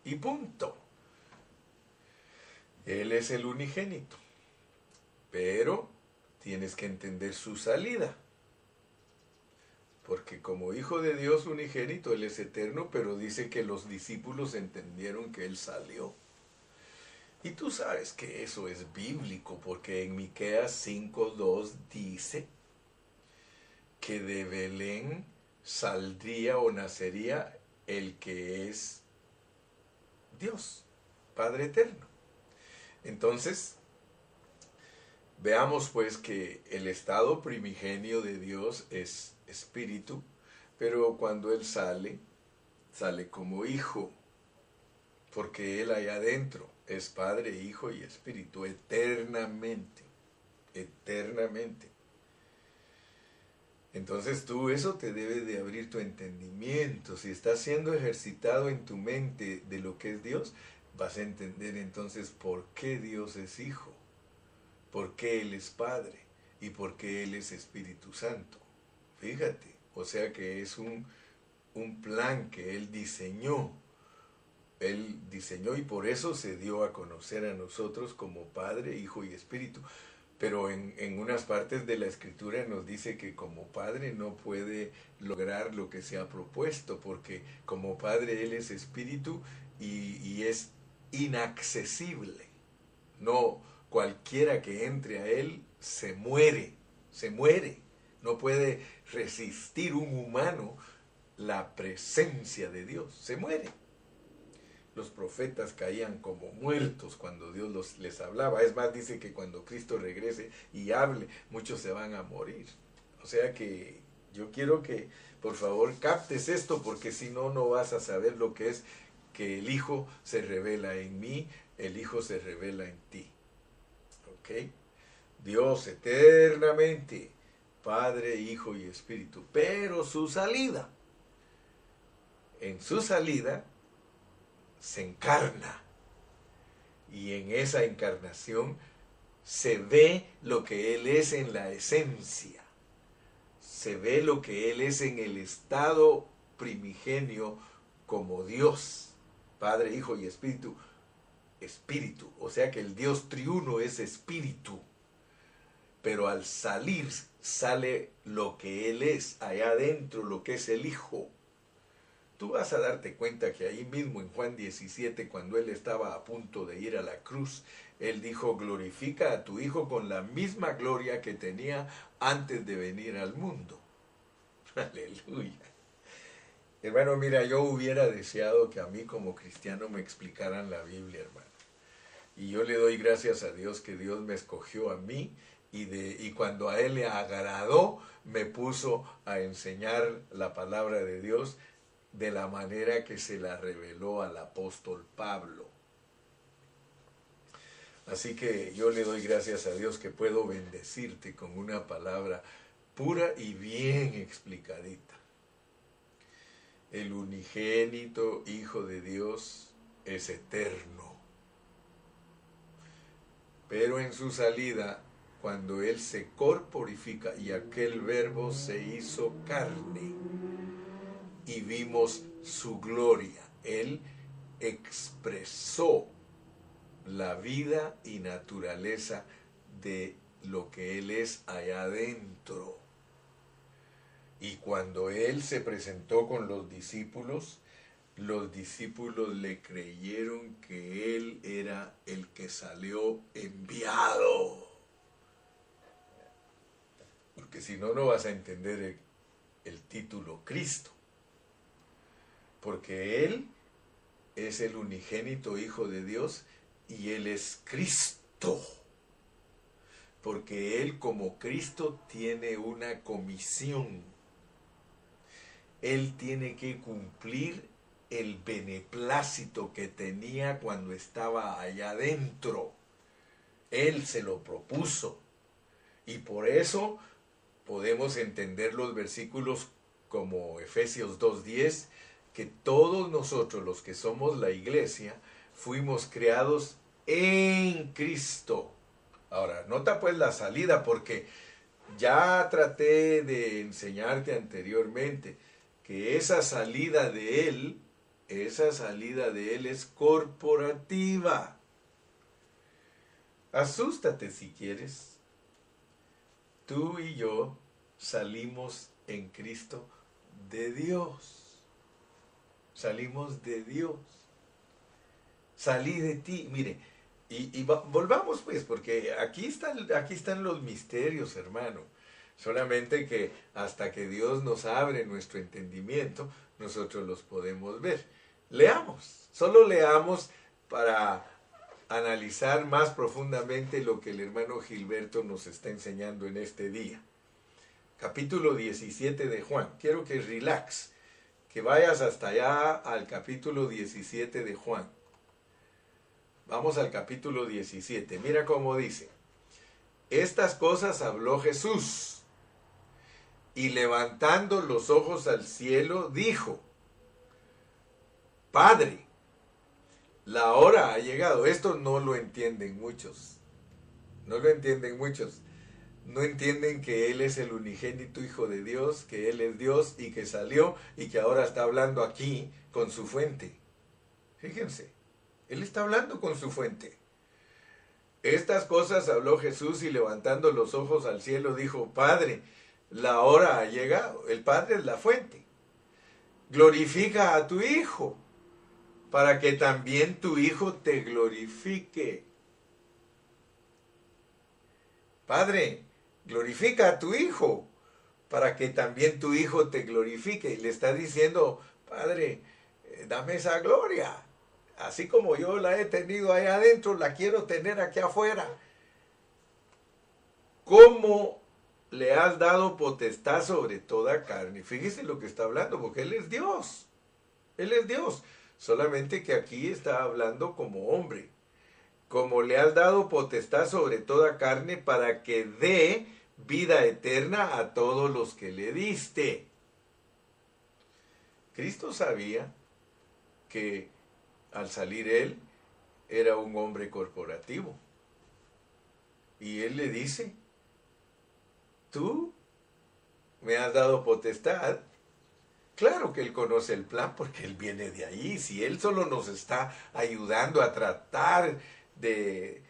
Y punto. Él es el unigénito. Pero tienes que entender su salida. Porque como hijo de Dios unigénito, Él es eterno, pero dice que los discípulos entendieron que Él salió. Y tú sabes que eso es bíblico, porque en Miqueas 5.2 dice que de Belén saldría o nacería el que es Dios, Padre eterno. Entonces, Veamos pues que el estado primigenio de Dios es espíritu, pero cuando Él sale, sale como hijo, porque Él allá adentro es Padre, Hijo y Espíritu eternamente, eternamente. Entonces tú eso te debe de abrir tu entendimiento. Si estás siendo ejercitado en tu mente de lo que es Dios, vas a entender entonces por qué Dios es Hijo porque Él es Padre y porque Él es Espíritu Santo. Fíjate, o sea que es un, un plan que Él diseñó. Él diseñó y por eso se dio a conocer a nosotros como Padre, Hijo y Espíritu. Pero en, en, unas partes de la escritura nos dice que como Padre no puede lograr lo que se ha propuesto, porque como Padre Él es Espíritu y, y es inaccesible. No, cualquiera que entre a Él se muere, se muere. No puede resistir un humano la presencia de Dios, se muere. Los profetas caían como muertos cuando Dios los, les hablaba. Es más, dice que cuando Cristo regrese y hable, muchos se van a morir. O sea que yo quiero que por favor captes esto porque si no, no vas a saber lo que es que el Hijo se revela en mí, el Hijo se revela en ti. ¿Ok? Dios eternamente, Padre, Hijo y Espíritu. Pero su salida, en su salida, se encarna. Y en esa encarnación se ve lo que Él es en la esencia. Se ve lo que Él es en el estado primigenio como Dios, Padre, Hijo y Espíritu. Espíritu, o sea que el Dios triuno es espíritu. Pero al salir sale lo que Él es, allá adentro lo que es el Hijo Tú vas a darte cuenta que ahí mismo en Juan 17, cuando él estaba a punto de ir a la cruz, él dijo, glorifica a tu Hijo con la misma gloria que tenía antes de venir al mundo. Aleluya. Hermano, mira, yo hubiera deseado que a mí como cristiano me explicaran la Biblia, hermano. Y yo le doy gracias a Dios que Dios me escogió a mí y, de, y cuando a Él le agradó, me puso a enseñar la palabra de Dios de la manera que se la reveló al apóstol Pablo. Así que yo le doy gracias a Dios que puedo bendecirte con una palabra pura y bien explicadita. El unigénito Hijo de Dios es eterno. Pero en su salida, cuando Él se corporifica y aquel verbo se hizo carne, y vimos su gloria. Él expresó la vida y naturaleza de lo que Él es allá adentro. Y cuando Él se presentó con los discípulos, los discípulos le creyeron que Él era el que salió enviado. Porque si no, no vas a entender el, el título Cristo porque Él es el unigénito Hijo de Dios y Él es Cristo. Porque Él como Cristo tiene una comisión. Él tiene que cumplir el beneplácito que tenía cuando estaba allá adentro. Él se lo propuso. Y por eso podemos entender los versículos como Efesios 2.10 que todos nosotros los que somos la iglesia fuimos creados en Cristo. Ahora, nota pues la salida porque ya traté de enseñarte anteriormente que esa salida de Él, esa salida de Él es corporativa. Asústate si quieres. Tú y yo salimos en Cristo de Dios salimos de Dios. Salí de ti, mire, y, volvamos pues, porque aquí están, aquí están los misterios, hermano. Solamente que hasta que Dios nos abre nuestro entendimiento, nosotros los podemos ver. Leamos, solo leamos para analizar más profundamente lo que el hermano Gilberto nos está enseñando en este día. Capítulo 17 de Juan. Quiero que relax que vayas hasta allá al capítulo 17 de Juan. Vamos al capítulo 17. Mira cómo dice. Estas cosas habló Jesús y levantando los ojos al cielo dijo, Padre, la hora ha llegado. Esto no lo entienden muchos. No lo entienden muchos no entienden que Él es el unigénito Hijo de Dios, que Él es Dios y que salió y que ahora está hablando aquí con su fuente. Fíjense, Él está hablando con su fuente. Estas cosas habló Jesús y levantando los ojos al cielo dijo, Padre, la hora ha llegado. El Padre es la fuente. Glorifica a tu Hijo para que también tu Hijo te glorifique. Padre, glorifica a tu Hijo, para que también tu Hijo te glorifique. Y le está diciendo, Padre, eh, dame esa gloria. así como yo la he tenido ahí adentro, la quiero tener aquí afuera. ¿Cómo le has dado potestad sobre toda carne? Fíjese lo que está hablando, porque Él es Dios. Él es Dios. Solamente que aquí está hablando como hombre. Como le has dado potestad sobre toda carne para que dé vida eterna a todos los que le diste. Cristo sabía que al salir él era un hombre corporativo. Y él le dice, tú me has dado potestad. Claro que él conoce el plan porque él viene de ahí. Si él solo nos está ayudando a tratar de,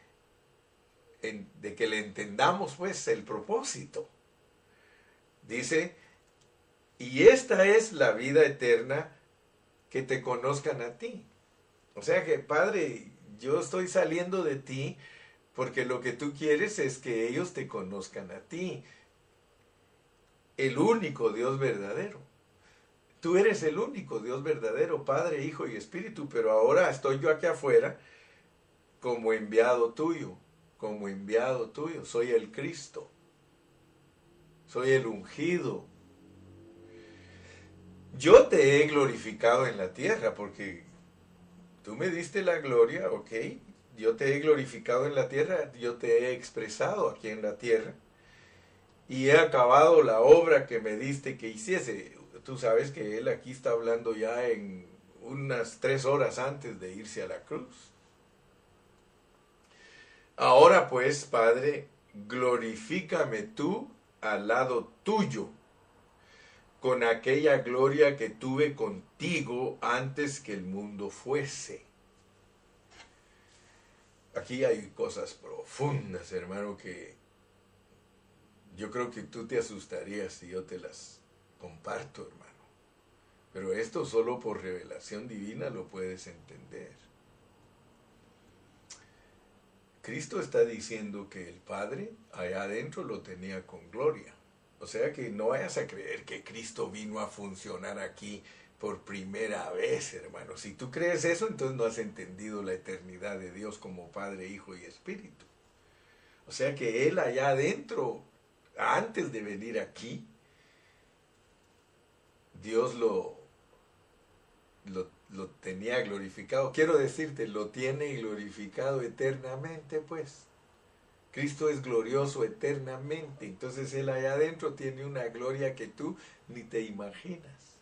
de que le entendamos pues el propósito. Dice, y esta es la vida eterna que te conozcan a ti. O sea que, Padre, yo estoy saliendo de ti porque lo que tú quieres es que ellos te conozcan a ti, el único Dios verdadero. Tú eres el único Dios verdadero, Padre, Hijo y Espíritu, pero ahora estoy yo aquí afuera como enviado tuyo, como enviado tuyo. Soy el Cristo, soy el ungido. Yo te he glorificado en la tierra porque tú me diste la gloria, ok, yo te he glorificado en la tierra, yo te he expresado aquí en la tierra y he acabado la obra que me diste que hiciese. Tú sabes que él aquí está hablando ya en unas tres horas antes de irse a la cruz. Ahora pues, Padre, glorifícame tú al lado tuyo con aquella gloria que tuve contigo antes que el mundo fuese. Aquí hay cosas profundas, hermano, que yo creo que tú te asustarías si yo te las comparto, hermano. Pero esto solo por revelación divina lo puedes entender. Cristo está diciendo que el Padre allá adentro lo tenía con gloria. O sea que no vayas a creer que Cristo vino a funcionar aquí por primera vez, hermano. Si tú crees eso, entonces no has entendido la eternidad de Dios como Padre, Hijo y Espíritu. O sea que Él allá adentro, antes de venir aquí, Dios lo, lo, lo tenía glorificado. Quiero decirte, lo tiene glorificado eternamente, pues. Cristo es glorioso eternamente. Entonces Él allá adentro tiene una gloria que tú ni te imaginas.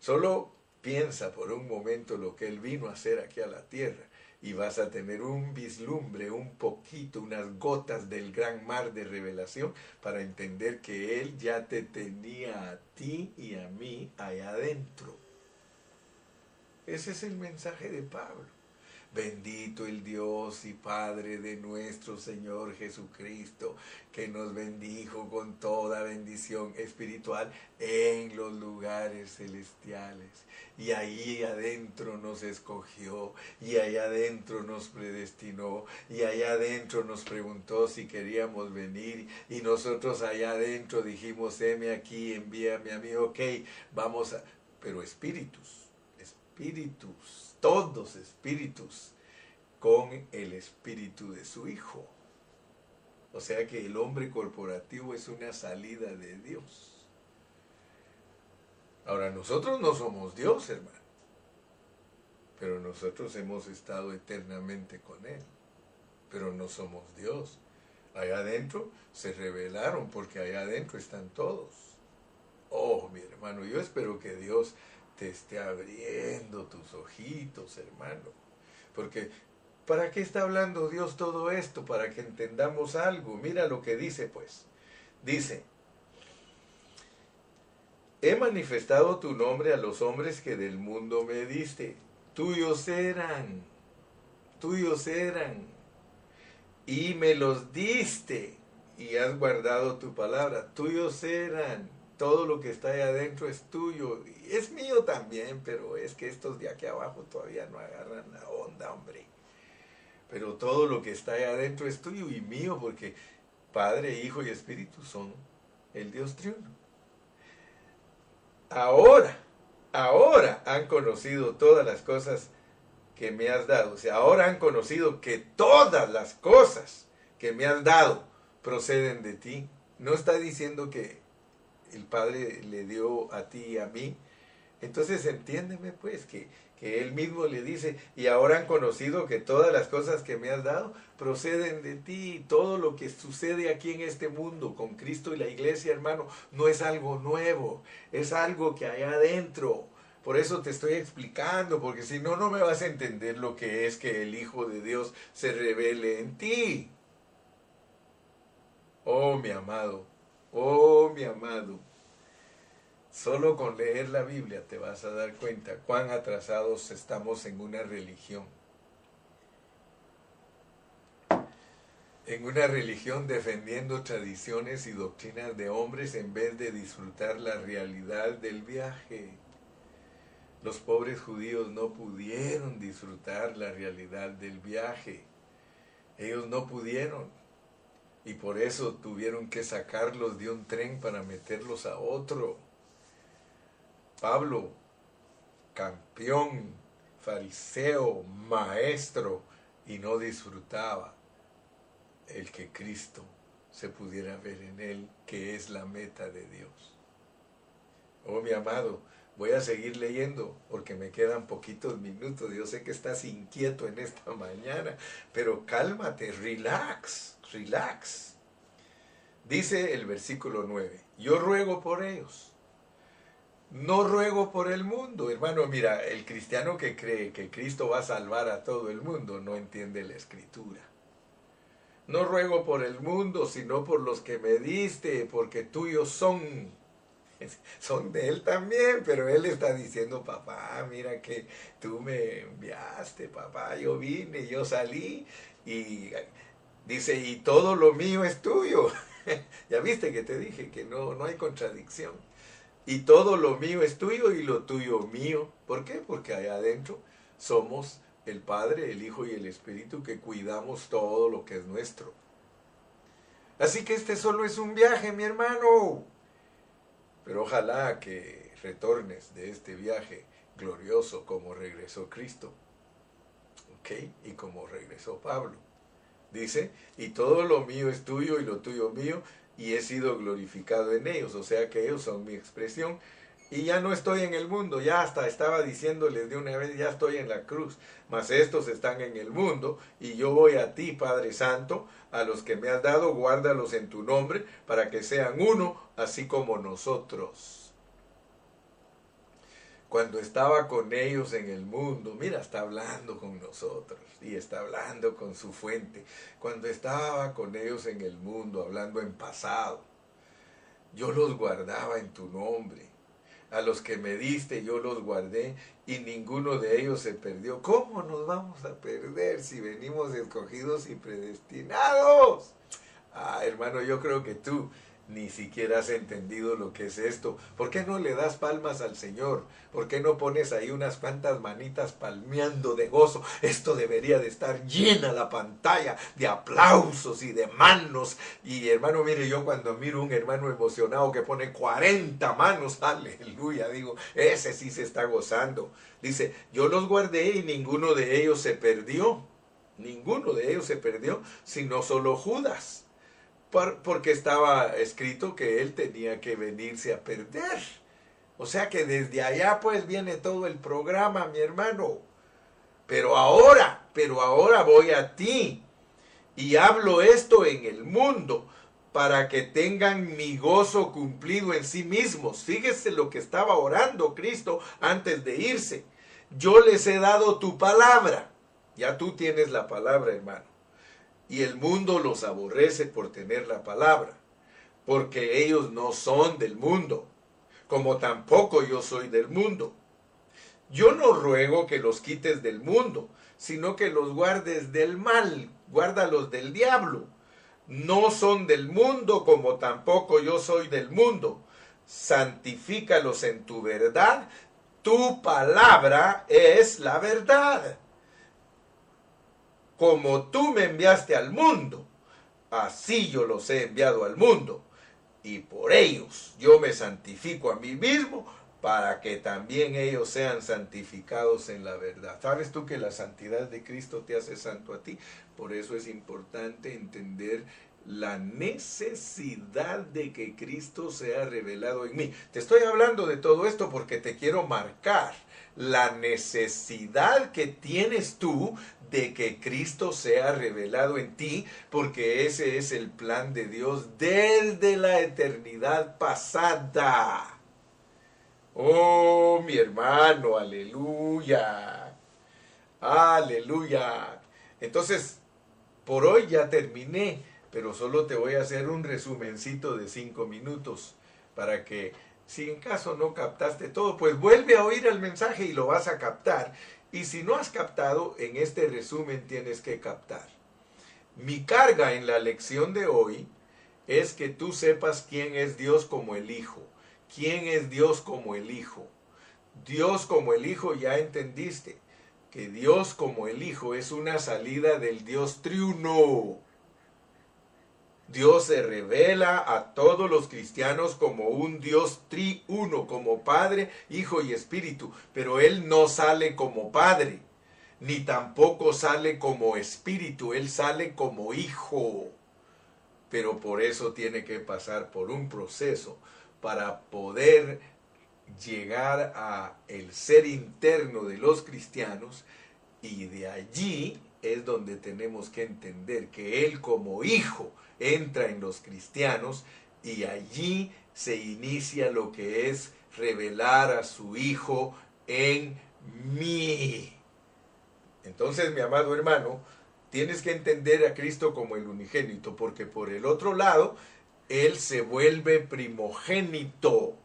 Solo piensa por un momento lo que Él vino a hacer aquí a la tierra y vas a tener un vislumbre, un poquito, unas gotas del gran mar de revelación para entender que Él ya te tenía a ti y a mí allá adentro. Ese es el mensaje de Pablo. Bendito el Dios y Padre de nuestro Señor Jesucristo, que nos bendijo con toda bendición espiritual en los lugares celestiales. Y ahí adentro nos escogió, y allá adentro nos predestinó, y allá adentro nos preguntó si queríamos venir, y nosotros allá adentro dijimos, heme aquí, envíame a mí, ok, vamos a... Pero espíritus, espíritus todos espíritus con el espíritu de su Hijo. O sea que el hombre corporativo es una salida de Dios. Ahora, nosotros no somos Dios, hermano, pero nosotros hemos estado eternamente con Él, pero no somos Dios. Allá adentro se revelaron porque allá adentro están todos. Oh, mi hermano, yo espero que Dios esté abriendo tus ojitos, hermano. Porque, ¿para qué está hablando Dios todo esto? Para que entendamos algo. Mira lo que dice, pues. Dice, he manifestado tu nombre a los hombres que del mundo me diste. Tuyos eran, tuyos eran. Y me los diste y has guardado tu palabra. Tuyos eran todo lo que está ahí adentro es tuyo. Es mío también, pero es que estos de aquí abajo todavía no agarran la onda, hombre. Pero todo lo que está ahí adentro es tuyo y mío, porque Padre, Hijo y Espíritu son el Dios triuno. Ahora, ahora han conocido todas las cosas que me has dado. O sea, ahora han conocido que todas las cosas que me has dado proceden de ti. No está diciendo que el Padre le dio a ti y a mí. Entonces entiéndeme pues que, que él mismo le dice, y ahora han conocido que todas las cosas que me has dado proceden de ti. Todo lo que sucede aquí en este mundo con Cristo y la iglesia, hermano, no es algo nuevo, es algo que hay adentro. Por eso te estoy explicando, porque si no, no me vas a entender lo que es que el Hijo de Dios se revele en ti. Oh, mi amado, oh, mi amado. Solo con leer la Biblia te vas a dar cuenta cuán atrasados estamos en una religión. En una religión defendiendo tradiciones y doctrinas de hombres en vez de disfrutar la realidad del viaje. Los pobres judíos no pudieron disfrutar la realidad del viaje. Ellos no pudieron. Y por eso tuvieron que sacarlos de un tren para meterlos a otro. Pablo, campeón, fariseo, maestro, y no disfrutaba el que Cristo se pudiera ver en él, que es la meta de Dios. Oh mi amado, voy a seguir leyendo porque me quedan poquitos minutos. Yo sé que estás inquieto en esta mañana, pero cálmate, relax, relax. Dice el versículo 9, yo ruego por ellos no ruego por el mundo, hermano. Mira, el cristiano que cree que Cristo va a salvar a todo el mundo no entiende la escritura. No ruego por el mundo, sino por los que me diste, porque tuyos son. Son de él también, pero él está diciendo, papá, mira que tú me enviaste, papá, yo vine, yo salí, y dice, y todo lo mío es tuyo. ya viste que te dije que no, no hay contradicción. Y todo lo mío es tuyo y lo tuyo mío. ¿Por qué? Porque allá adentro somos el Padre, el Hijo y el Espíritu que cuidamos todo lo que es nuestro. Así que este solo es un viaje, mi hermano. Pero ojalá que retornes de este viaje glorioso como regresó Cristo. ¿Ok? Y como regresó Pablo. Dice, y todo lo mío es tuyo y lo tuyo mío, y he sido glorificado en ellos, o sea que ellos son mi expresión. Y ya no estoy en el mundo, ya hasta estaba diciéndoles de una vez, ya estoy en la cruz, mas estos están en el mundo y yo voy a ti, Padre Santo, a los que me has dado, guárdalos en tu nombre, para que sean uno, así como nosotros cuando estaba con ellos en el mundo, mira, está hablando con nosotros y está hablando con su fuente. Cuando estaba con ellos en el mundo, hablando en pasado, yo los guardaba en tu nombre. A los que me diste yo los guardé y ninguno de ellos se perdió. ¿Cómo nos vamos a perder si venimos escogidos y predestinados? Ah, hermano, yo creo que tú ni siquiera has entendido lo que es esto. ¿Por qué no le das palmas al Señor? ¿Por qué no pones ahí unas cuantas manitas palmeando de gozo? Esto debería de estar llena la pantalla de aplausos y de manos. Y hermano, mire, yo cuando miro un hermano emocionado que pone 40 manos, aleluya, digo, ese sí se está gozando. Dice, yo los guardé y ninguno de ellos se perdió. Ninguno de ellos se perdió, sino solo Judas porque estaba escrito que él tenía que venirse a perder. O sea que desde allá pues viene todo el programa, mi hermano. Pero ahora, pero ahora voy a ti y hablo esto en el mundo para que tengan mi gozo cumplido en sí mismos. Fíjese lo que estaba orando Cristo antes de irse. Yo les he dado tu palabra. Ya tú tienes la palabra, hermano y el mundo los aborrece por tener la palabra, porque ellos no son del mundo, como tampoco yo soy del mundo. Yo no ruego que los quites del mundo, sino que los guardes del mal, guárdalos del diablo. No son del mundo como tampoco yo soy del mundo. Santifícalos en tu verdad. Tu palabra es la verdad como tú me enviaste al mundo, así yo los he enviado al mundo. Y por ellos yo me santifico a mí mismo para que también ellos sean santificados en la verdad. ¿Sabes tú que la santidad de Cristo te hace santo a ti? Por eso es importante entender la necesidad de que Cristo sea revelado en mí. Te estoy hablando de todo esto porque te quiero marcar la necesidad que tienes tú de que Cristo sea revelado en ti, porque ese es el plan de Dios desde la eternidad pasada. Oh, mi hermano, aleluya. Aleluya. Entonces, por hoy ya terminé, pero solo te voy a hacer un resumencito de cinco minutos para que si en caso no captaste todo, pues vuelve a oír el mensaje y lo vas a captar. Y si no has captado, en este resumen tienes que captar. Mi carga en la lección de hoy es que tú sepas quién es Dios como el Hijo. ¿Quién es Dios como el Hijo? Dios como el Hijo ya entendiste que Dios como el Hijo es una salida del Dios triuno. Dios se revela a todos los cristianos como un Dios triuno, como Padre, Hijo y Espíritu, pero Él no sale como Padre, ni tampoco sale como Espíritu, Él sale como Hijo. Pero por eso tiene que pasar por un proceso para poder llegar a el ser interno de los cristianos y de allí es donde tenemos que entender que Él como hijo entra en los cristianos y allí se inicia lo que es revelar a su hijo en mí. Entonces, mi amado hermano, tienes que entender a Cristo como el unigénito, porque por el otro lado, él se vuelve primogénito.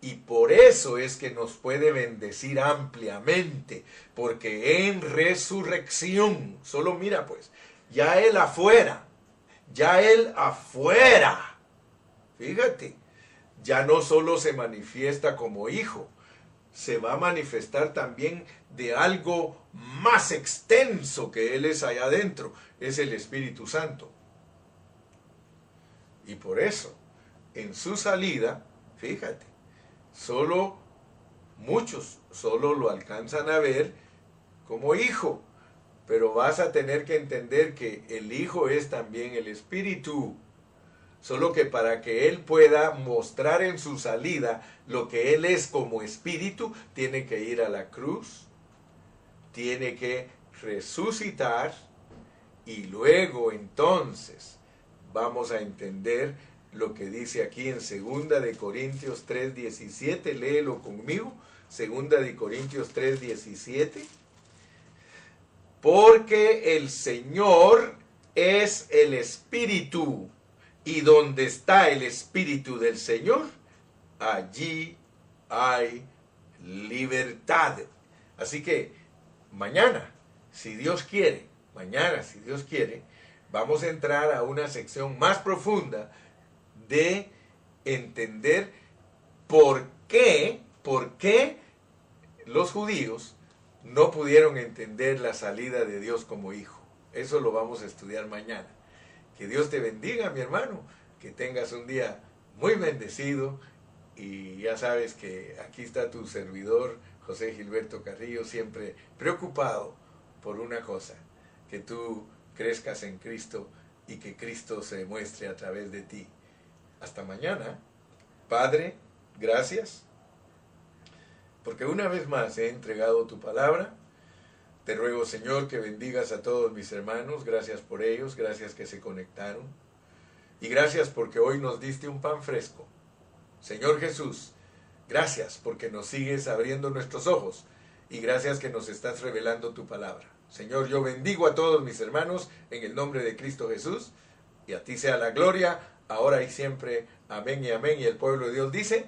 Y por eso es que nos puede bendecir ampliamente, porque en resurrección, solo mira pues, ya Él afuera, ya Él afuera, fíjate, ya no solo se manifiesta como hijo, se va a manifestar también de algo más extenso que Él es allá adentro, es el Espíritu Santo. Y por eso, en su salida, fíjate, solo muchos solo lo alcanzan a ver como hijo, pero vas a tener que entender que el hijo es también el espíritu. Solo que para que él pueda mostrar en su salida lo que él es como espíritu, tiene que ir a la cruz, tiene que resucitar y luego entonces vamos a entender lo que dice aquí en Segunda de Corintios 3:17, léelo conmigo, Segunda de Corintios 3:17. Porque el Señor es el espíritu y donde está el espíritu del Señor, allí hay libertad. Así que mañana, si Dios quiere, mañana, si Dios quiere, vamos a entrar a una sección más profunda de entender por qué, por qué los judíos no pudieron entender la salida de Dios como hijo. Eso lo vamos a estudiar mañana. Que Dios te bendiga, mi hermano, que tengas un día muy bendecido y ya sabes que aquí está tu servidor, José Gilberto Carrillo, siempre preocupado por una cosa, que tú crezcas en Cristo y que Cristo se muestre a través de ti. Hasta mañana. Padre, gracias, porque una vez más he entregado tu palabra. Te ruego, Señor, que bendigas a todos mis hermanos. Gracias por ellos, gracias que se conectaron. Y gracias porque hoy nos diste un pan fresco. Señor Jesús, gracias porque nos sigues abriendo nuestros ojos y gracias que nos estás revelando tu palabra. Señor, yo bendigo a todos mis hermanos en el nombre de Cristo Jesús y a ti sea la gloria, ahora y siempre. Amén y amén. Y el pueblo de Dios dice,